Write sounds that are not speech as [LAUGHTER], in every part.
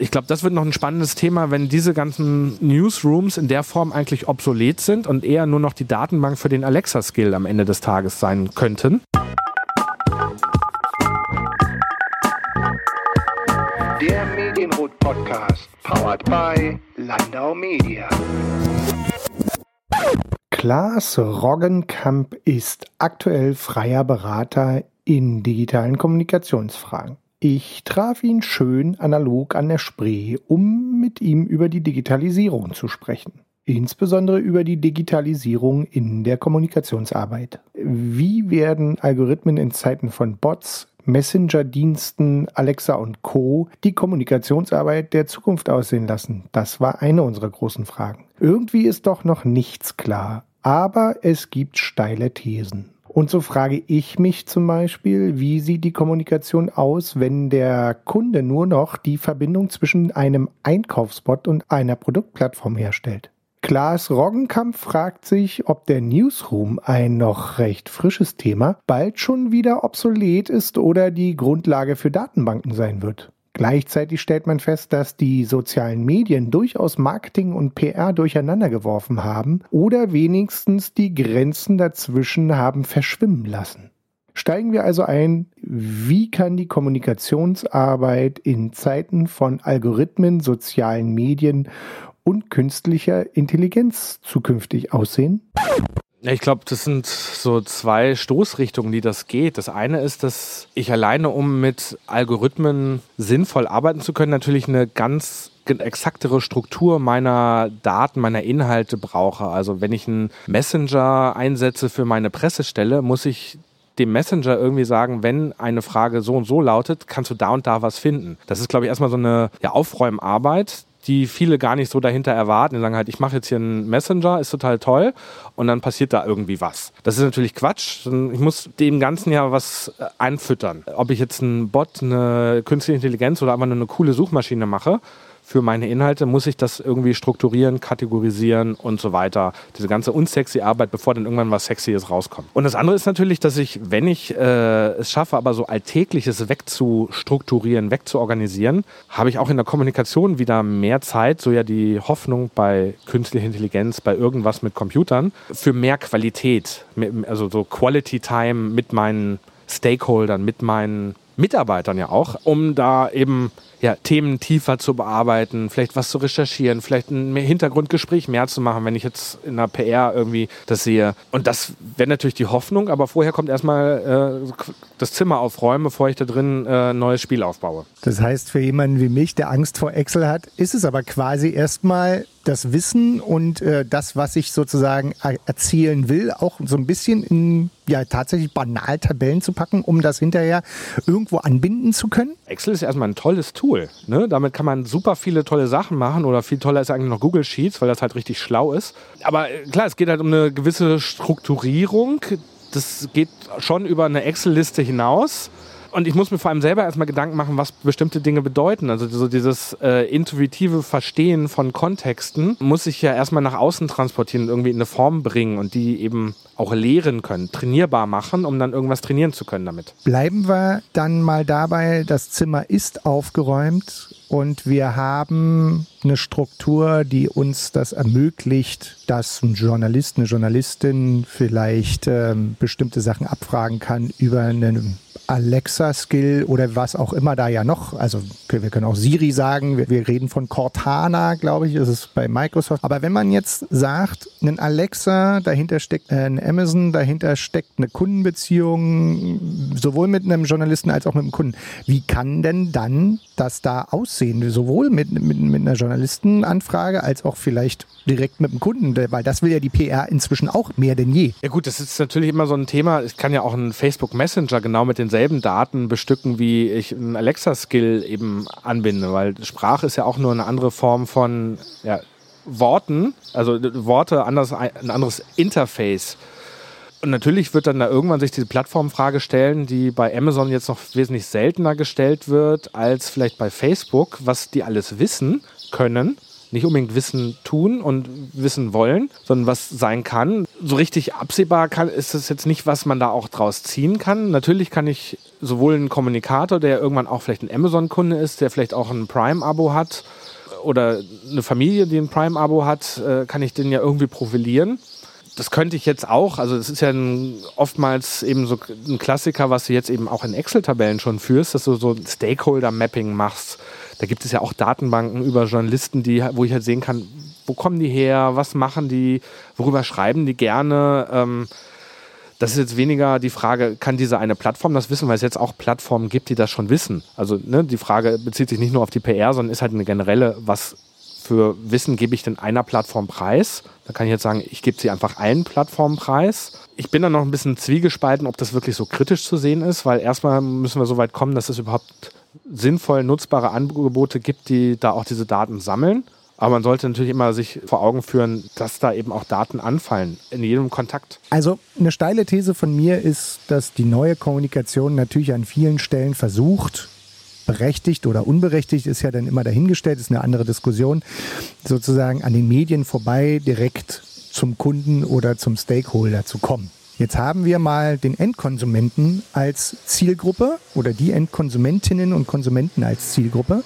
Ich glaube, das wird noch ein spannendes Thema, wenn diese ganzen Newsrooms in der Form eigentlich obsolet sind und eher nur noch die Datenbank für den Alexa-Skill am Ende des Tages sein könnten. Der Medienrot Podcast, powered by Landau Media. Klaas Roggenkamp ist aktuell freier Berater in digitalen Kommunikationsfragen. Ich traf ihn schön analog an der Spree, um mit ihm über die Digitalisierung zu sprechen. Insbesondere über die Digitalisierung in der Kommunikationsarbeit. Wie werden Algorithmen in Zeiten von Bots, Messenger-Diensten, Alexa und Co. die Kommunikationsarbeit der Zukunft aussehen lassen? Das war eine unserer großen Fragen. Irgendwie ist doch noch nichts klar, aber es gibt steile Thesen. Und so frage ich mich zum Beispiel, wie sieht die Kommunikation aus, wenn der Kunde nur noch die Verbindung zwischen einem Einkaufsbot und einer Produktplattform herstellt? Klaas Roggenkamp fragt sich, ob der Newsroom, ein noch recht frisches Thema, bald schon wieder obsolet ist oder die Grundlage für Datenbanken sein wird. Gleichzeitig stellt man fest, dass die sozialen Medien durchaus Marketing und PR durcheinandergeworfen haben oder wenigstens die Grenzen dazwischen haben verschwimmen lassen. Steigen wir also ein, wie kann die Kommunikationsarbeit in Zeiten von Algorithmen, sozialen Medien und künstlicher Intelligenz zukünftig aussehen? Ich glaube, das sind so zwei Stoßrichtungen, die das geht. Das eine ist, dass ich alleine, um mit Algorithmen sinnvoll arbeiten zu können, natürlich eine ganz exaktere Struktur meiner Daten, meiner Inhalte brauche. Also wenn ich einen Messenger einsetze für meine Pressestelle, muss ich dem Messenger irgendwie sagen, wenn eine Frage so und so lautet, kannst du da und da was finden. Das ist, glaube ich, erstmal so eine ja, Aufräumarbeit, die viele gar nicht so dahinter erwarten. Die sagen halt, ich mache jetzt hier einen Messenger, ist total toll und dann passiert da irgendwie was. Das ist natürlich Quatsch. Ich muss dem Ganzen ja was äh, einfüttern. Ob ich jetzt einen Bot, eine künstliche Intelligenz oder einfach nur eine coole Suchmaschine mache, für meine Inhalte, muss ich das irgendwie strukturieren, kategorisieren und so weiter. Diese ganze unsexy Arbeit, bevor dann irgendwann was Sexyes rauskommt. Und das andere ist natürlich, dass ich, wenn ich äh, es schaffe, aber so Alltägliches wegzustrukturieren, wegzuorganisieren, habe ich auch in der Kommunikation wieder mehr Zeit, so ja die Hoffnung bei künstlicher Intelligenz, bei irgendwas mit Computern, für mehr Qualität, also so Quality Time mit meinen Stakeholdern, mit meinen Mitarbeitern ja auch, um da eben ja, Themen tiefer zu bearbeiten, vielleicht was zu recherchieren, vielleicht ein Hintergrundgespräch mehr zu machen, wenn ich jetzt in der PR irgendwie das sehe. Und das wäre natürlich die Hoffnung, aber vorher kommt erstmal äh, das Zimmer aufräumen, bevor ich da drin äh, ein neues Spiel aufbaue. Das heißt, für jemanden wie mich, der Angst vor Excel hat, ist es aber quasi erstmal das Wissen und äh, das, was ich sozusagen erzählen will, auch so ein bisschen in ja tatsächlich banal Tabellen zu packen, um das hinterher irgendwo anbinden zu können? Excel ist erstmal ein tolles Tool. Ne? Damit kann man super viele tolle Sachen machen oder viel toller ist eigentlich noch Google Sheets, weil das halt richtig schlau ist. Aber äh, klar, es geht halt um eine gewisse Strukturierung. Das geht schon über eine Excel-Liste hinaus. Und ich muss mir vor allem selber erstmal Gedanken machen, was bestimmte Dinge bedeuten. Also so dieses äh, intuitive Verstehen von Kontexten muss ich ja erstmal nach außen transportieren und irgendwie in eine Form bringen und die eben auch lehren können, trainierbar machen, um dann irgendwas trainieren zu können damit. Bleiben wir dann mal dabei, das Zimmer ist aufgeräumt und wir haben eine Struktur, die uns das ermöglicht, dass ein Journalist, eine Journalistin vielleicht ähm, bestimmte Sachen abfragen kann über einen Alexa-Skill oder was auch immer da ja noch. Also wir können auch Siri sagen, wir, wir reden von Cortana, glaube ich, ist es bei Microsoft. Aber wenn man jetzt sagt, ein Alexa, dahinter steckt ein Amazon, dahinter steckt eine Kundenbeziehung, sowohl mit einem Journalisten als auch mit einem Kunden. Wie kann denn dann das da aussehen? Sowohl mit, mit, mit einer Journalistenanfrage als auch vielleicht direkt mit dem Kunden, weil das will ja die PR inzwischen auch mehr denn je. Ja gut, das ist natürlich immer so ein Thema. Ich kann ja auch einen Facebook Messenger genau mit denselben Daten bestücken, wie ich einen Alexa-Skill eben anbinde, weil Sprache ist ja auch nur eine andere Form von ja, Worten, also Worte, anders, ein anderes Interface. Und natürlich wird dann da irgendwann sich diese Plattformfrage stellen, die bei Amazon jetzt noch wesentlich seltener gestellt wird als vielleicht bei Facebook, was die alles wissen können nicht unbedingt wissen tun und wissen wollen, sondern was sein kann. So richtig absehbar kann, ist es jetzt nicht, was man da auch draus ziehen kann. Natürlich kann ich sowohl einen Kommunikator, der irgendwann auch vielleicht ein Amazon-Kunde ist, der vielleicht auch ein Prime-Abo hat, oder eine Familie, die ein Prime-Abo hat, äh, kann ich den ja irgendwie profilieren das könnte ich jetzt auch, also das ist ja ein, oftmals eben so ein Klassiker, was du jetzt eben auch in Excel-Tabellen schon führst, dass du so ein Stakeholder-Mapping machst. Da gibt es ja auch Datenbanken über Journalisten, die, wo ich halt sehen kann, wo kommen die her, was machen die, worüber schreiben die gerne. Ähm, das ist jetzt weniger die Frage, kann diese eine Plattform das wissen, weil es jetzt auch Plattformen gibt, die das schon wissen. Also ne, die Frage bezieht sich nicht nur auf die PR, sondern ist halt eine generelle, was für Wissen gebe ich denn einer Plattform preis? Da kann ich jetzt sagen, ich gebe sie einfach allen Plattformen preis. Ich bin da noch ein bisschen zwiegespalten, ob das wirklich so kritisch zu sehen ist, weil erstmal müssen wir so weit kommen, dass es überhaupt sinnvoll nutzbare Angebote gibt, die da auch diese Daten sammeln. Aber man sollte natürlich immer sich vor Augen führen, dass da eben auch Daten anfallen in jedem Kontakt. Also eine steile These von mir ist, dass die neue Kommunikation natürlich an vielen Stellen versucht, berechtigt oder unberechtigt ist ja dann immer dahingestellt, ist eine andere Diskussion, sozusagen an den Medien vorbei direkt zum Kunden oder zum Stakeholder zu kommen. Jetzt haben wir mal den Endkonsumenten als Zielgruppe oder die Endkonsumentinnen und Konsumenten als Zielgruppe.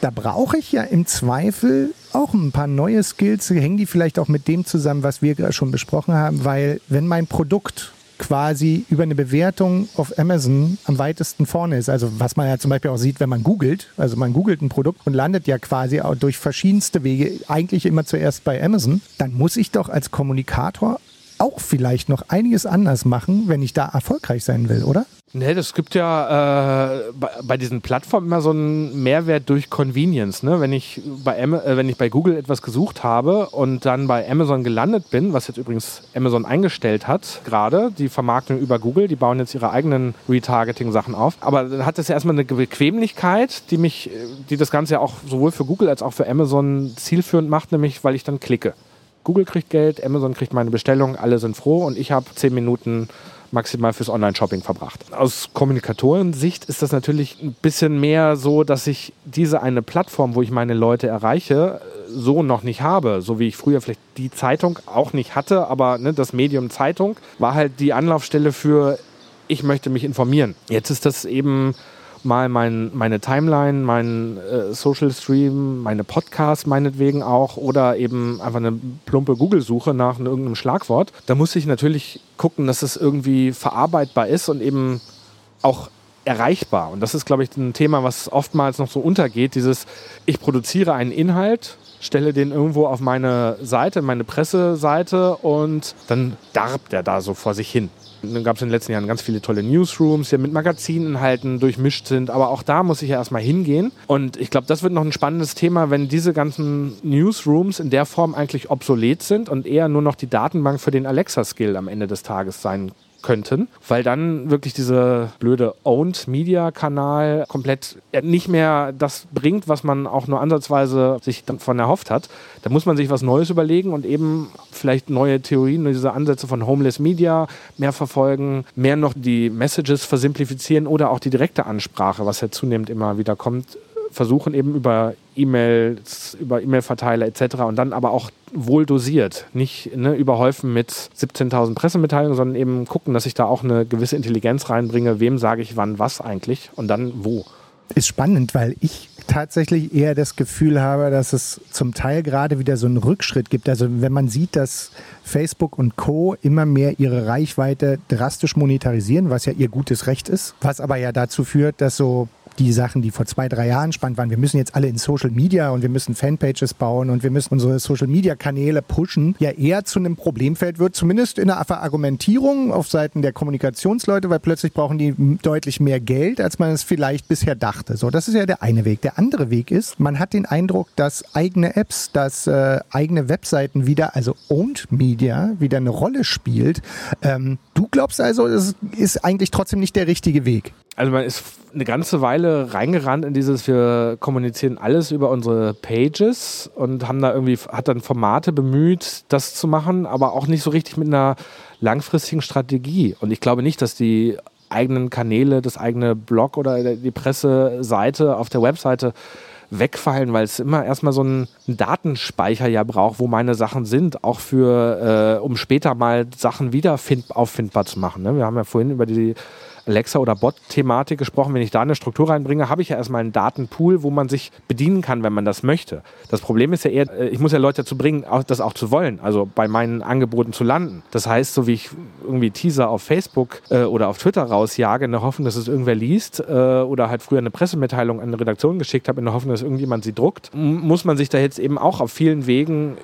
Da brauche ich ja im Zweifel auch ein paar neue Skills. Hängen die vielleicht auch mit dem zusammen, was wir schon besprochen haben, weil wenn mein Produkt quasi über eine Bewertung auf Amazon am weitesten vorne ist. Also was man ja zum Beispiel auch sieht, wenn man googelt. Also man googelt ein Produkt und landet ja quasi auch durch verschiedenste Wege eigentlich immer zuerst bei Amazon. Dann muss ich doch als Kommunikator auch vielleicht noch einiges anders machen, wenn ich da erfolgreich sein will, oder? Nee, das gibt ja äh, bei, diesen Plattformen immer so einen Mehrwert durch Convenience. Ne? Wenn, ich bei, äh, wenn ich bei Google etwas gesucht habe und dann bei Amazon gelandet bin, was jetzt übrigens Amazon eingestellt hat, gerade die Vermarktung über Google, die bauen jetzt ihre eigenen Retargeting-Sachen auf. Aber dann hat das ja erstmal eine Bequemlichkeit, die mich, die das Ganze ja auch sowohl für Google als auch für Amazon zielführend macht, nämlich weil ich dann klicke. Google kriegt Geld, Amazon kriegt meine Bestellung, alle sind froh und ich habe zehn Minuten maximal fürs Online-Shopping verbracht. Aus Kommunikatorensicht ist das natürlich ein bisschen mehr so, dass ich diese eine Plattform, wo ich meine Leute erreiche, so noch nicht habe. So wie ich früher vielleicht die Zeitung auch nicht hatte, aber ne, das Medium Zeitung war halt die Anlaufstelle für, ich möchte mich informieren. Jetzt ist das eben mal mein, meine Timeline, mein äh, Social Stream, meine Podcasts meinetwegen auch oder eben einfach eine plumpe Google-Suche nach irgendeinem Schlagwort. Da muss ich natürlich gucken, dass es irgendwie verarbeitbar ist und eben auch erreichbar. Und das ist, glaube ich, ein Thema, was oftmals noch so untergeht. Dieses, ich produziere einen Inhalt, stelle den irgendwo auf meine Seite, meine Presseseite und dann darbt der da so vor sich hin. Dann gab es in den letzten Jahren ganz viele tolle Newsrooms, die mit Magazininhalten durchmischt sind. Aber auch da muss ich ja erstmal hingehen. Und ich glaube, das wird noch ein spannendes Thema, wenn diese ganzen Newsrooms in der Form eigentlich obsolet sind und eher nur noch die Datenbank für den Alexa-Skill am Ende des Tages sein könnten, weil dann wirklich diese blöde Owned Media Kanal komplett nicht mehr das bringt, was man auch nur ansatzweise sich davon erhofft hat. Da muss man sich was Neues überlegen und eben vielleicht neue Theorien, diese Ansätze von Homeless Media mehr verfolgen, mehr noch die Messages versimplifizieren oder auch die direkte Ansprache, was ja zunehmend immer wieder kommt, versuchen eben über E-Mails, über E-Mail-Verteiler etc. und dann aber auch wohl dosiert, nicht ne, überhäufen mit 17.000 Pressemitteilungen, sondern eben gucken, dass ich da auch eine gewisse Intelligenz reinbringe, wem sage ich wann was eigentlich und dann wo. Ist spannend, weil ich tatsächlich eher das Gefühl habe, dass es zum Teil gerade wieder so einen Rückschritt gibt. Also wenn man sieht, dass Facebook und Co immer mehr ihre Reichweite drastisch monetarisieren, was ja ihr gutes Recht ist, was aber ja dazu führt, dass so die Sachen, die vor zwei, drei Jahren spannend waren. Wir müssen jetzt alle in Social Media und wir müssen Fanpages bauen und wir müssen unsere Social Media Kanäle pushen, ja eher zu einem Problemfeld wird, zumindest in der Verargumentierung auf Seiten der Kommunikationsleute, weil plötzlich brauchen die deutlich mehr Geld, als man es vielleicht bisher dachte. So, das ist ja der eine Weg. Der andere Weg ist, man hat den Eindruck, dass eigene Apps, dass äh, eigene Webseiten wieder, also Owned Media, wieder eine Rolle spielt. Ähm, du glaubst also, es ist eigentlich trotzdem nicht der richtige Weg? Also man ist eine ganze Weile reingerannt in dieses, wir kommunizieren alles über unsere Pages und haben da irgendwie, hat dann Formate bemüht, das zu machen, aber auch nicht so richtig mit einer langfristigen Strategie. Und ich glaube nicht, dass die eigenen Kanäle, das eigene Blog oder die Presseseite auf der Webseite wegfallen, weil es immer erstmal so einen Datenspeicher ja braucht, wo meine Sachen sind, auch für, äh, um später mal Sachen wieder find, auffindbar zu machen. Ne? Wir haben ja vorhin über die Alexa- oder Bot-Thematik gesprochen. Wenn ich da eine Struktur reinbringe, habe ich ja erstmal einen Datenpool, wo man sich bedienen kann, wenn man das möchte. Das Problem ist ja eher, äh, ich muss ja Leute dazu bringen, das auch zu wollen, also bei meinen Angeboten zu landen. Das heißt, so wie ich irgendwie Teaser auf Facebook äh, oder auf Twitter rausjage, in der Hoffnung, dass es irgendwer liest, äh, oder halt früher eine Pressemitteilung an eine Redaktion geschickt habe, in der Hoffnung, dass irgendjemand sie druckt, muss man sich da jetzt eben auch auf vielen Wegen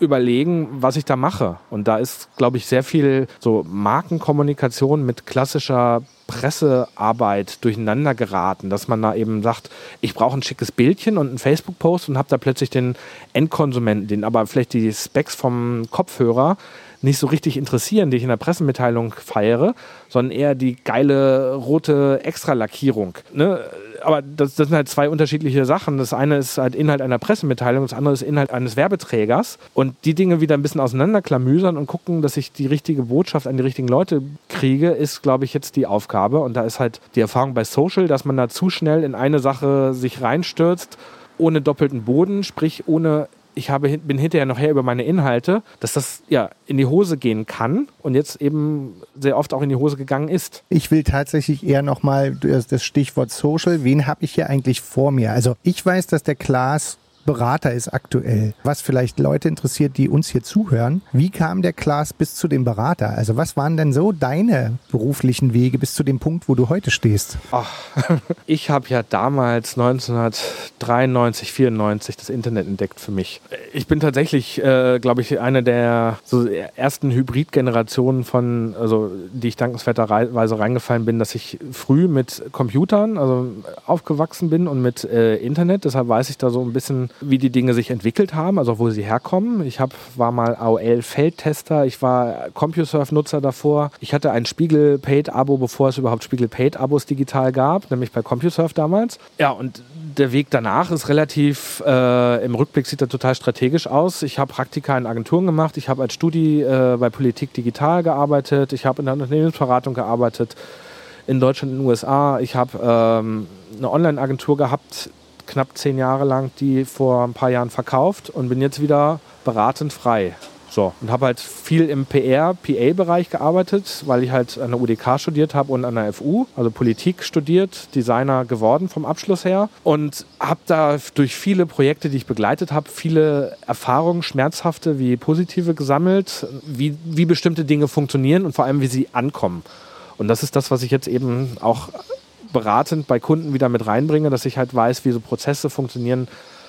überlegen, was ich da mache. Und da ist, glaube ich, sehr viel so Markenkommunikation mit klassischer Pressearbeit durcheinander geraten, dass man da eben sagt, ich brauche ein schickes Bildchen und einen Facebook-Post und habe da plötzlich den Endkonsumenten, den aber vielleicht die Specs vom Kopfhörer nicht so richtig interessieren, die ich in der Pressemitteilung feiere, sondern eher die geile rote Extralackierung. Ne? Aber das, das, sind halt zwei unterschiedliche Sachen. Das eine ist halt Inhalt einer Pressemitteilung, das andere ist Inhalt eines Werbeträgers. Und die Dinge wieder ein bisschen auseinanderklamüsern und gucken, dass ich die richtige Botschaft an die richtigen Leute kriege, ist, glaube ich, jetzt die Aufgabe. Und da ist halt die Erfahrung bei Social, dass man da zu schnell in eine Sache sich reinstürzt ohne doppelten Boden, sprich ohne ich habe, bin hinterher noch her über meine Inhalte, dass das ja in die Hose gehen kann und jetzt eben sehr oft auch in die Hose gegangen ist. Ich will tatsächlich eher nochmal das Stichwort Social. Wen habe ich hier eigentlich vor mir? Also ich weiß, dass der Klaas Berater ist aktuell. Was vielleicht Leute interessiert, die uns hier zuhören. Wie kam der Klaas bis zu dem Berater? Also was waren denn so deine beruflichen Wege bis zu dem Punkt, wo du heute stehst? Ach, [LAUGHS] ich habe ja damals 1993, 94 das Internet entdeckt für mich. Ich bin tatsächlich, äh, glaube ich, eine der so ersten Hybridgenerationen von, also die ich dankenswerterweise reingefallen bin, dass ich früh mit Computern, also aufgewachsen bin und mit äh, Internet. Deshalb weiß ich da so ein bisschen wie die Dinge sich entwickelt haben, also wo sie herkommen. Ich hab, war mal AOL-Feldtester, ich war CompuServe-Nutzer davor. Ich hatte ein Spiegel-Paid-Abo, bevor es überhaupt Spiegel-Paid-Abos digital gab, nämlich bei CompuServe damals. Ja, und der Weg danach ist relativ, äh, im Rückblick sieht er total strategisch aus. Ich habe Praktika in Agenturen gemacht, ich habe als Studi äh, bei Politik Digital gearbeitet, ich habe in der Unternehmensberatung gearbeitet, in Deutschland in den USA. Ich habe ähm, eine Online-Agentur gehabt, knapp zehn Jahre lang die vor ein paar Jahren verkauft und bin jetzt wieder beratend frei. So, und habe halt viel im PR, PA-Bereich gearbeitet, weil ich halt an der UDK studiert habe und an der FU, also Politik studiert, Designer geworden vom Abschluss her. Und habe da durch viele Projekte, die ich begleitet habe, viele Erfahrungen, schmerzhafte wie positive gesammelt, wie, wie bestimmte Dinge funktionieren und vor allem, wie sie ankommen. Und das ist das, was ich jetzt eben auch beratend bei Kunden wieder mit reinbringe, dass ich halt weiß, wie so Prozesse funktionieren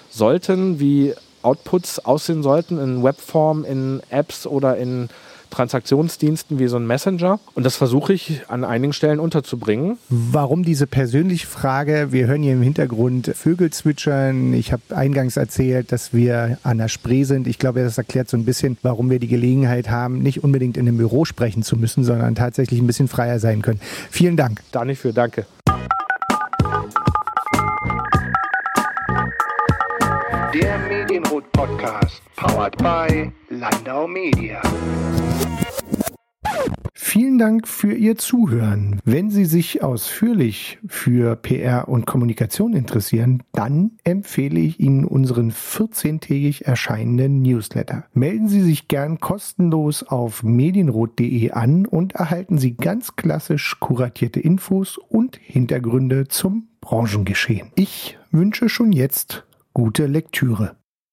sollten, wie Outputs aussehen sollten in Webform, in Apps oder in Transaktionsdiensten wie so ein Messenger. Und das versuche ich an einigen Stellen unterzubringen. Warum diese persönliche Frage? Wir hören hier im Hintergrund Vögel zwitschern. Ich habe eingangs erzählt, dass wir an der Spree sind. Ich glaube, das erklärt so ein bisschen, warum wir die Gelegenheit haben, nicht unbedingt in einem Büro sprechen zu müssen, sondern tatsächlich ein bisschen freier sein können. Vielen Dank. Da nicht für, danke. Podcast, powered by Landau Media. Vielen Dank für Ihr Zuhören. Wenn Sie sich ausführlich für PR und Kommunikation interessieren, dann empfehle ich Ihnen unseren 14-tägig erscheinenden Newsletter. Melden Sie sich gern kostenlos auf medienrot.de an und erhalten Sie ganz klassisch kuratierte Infos und Hintergründe zum Branchengeschehen. Ich wünsche schon jetzt gute Lektüre.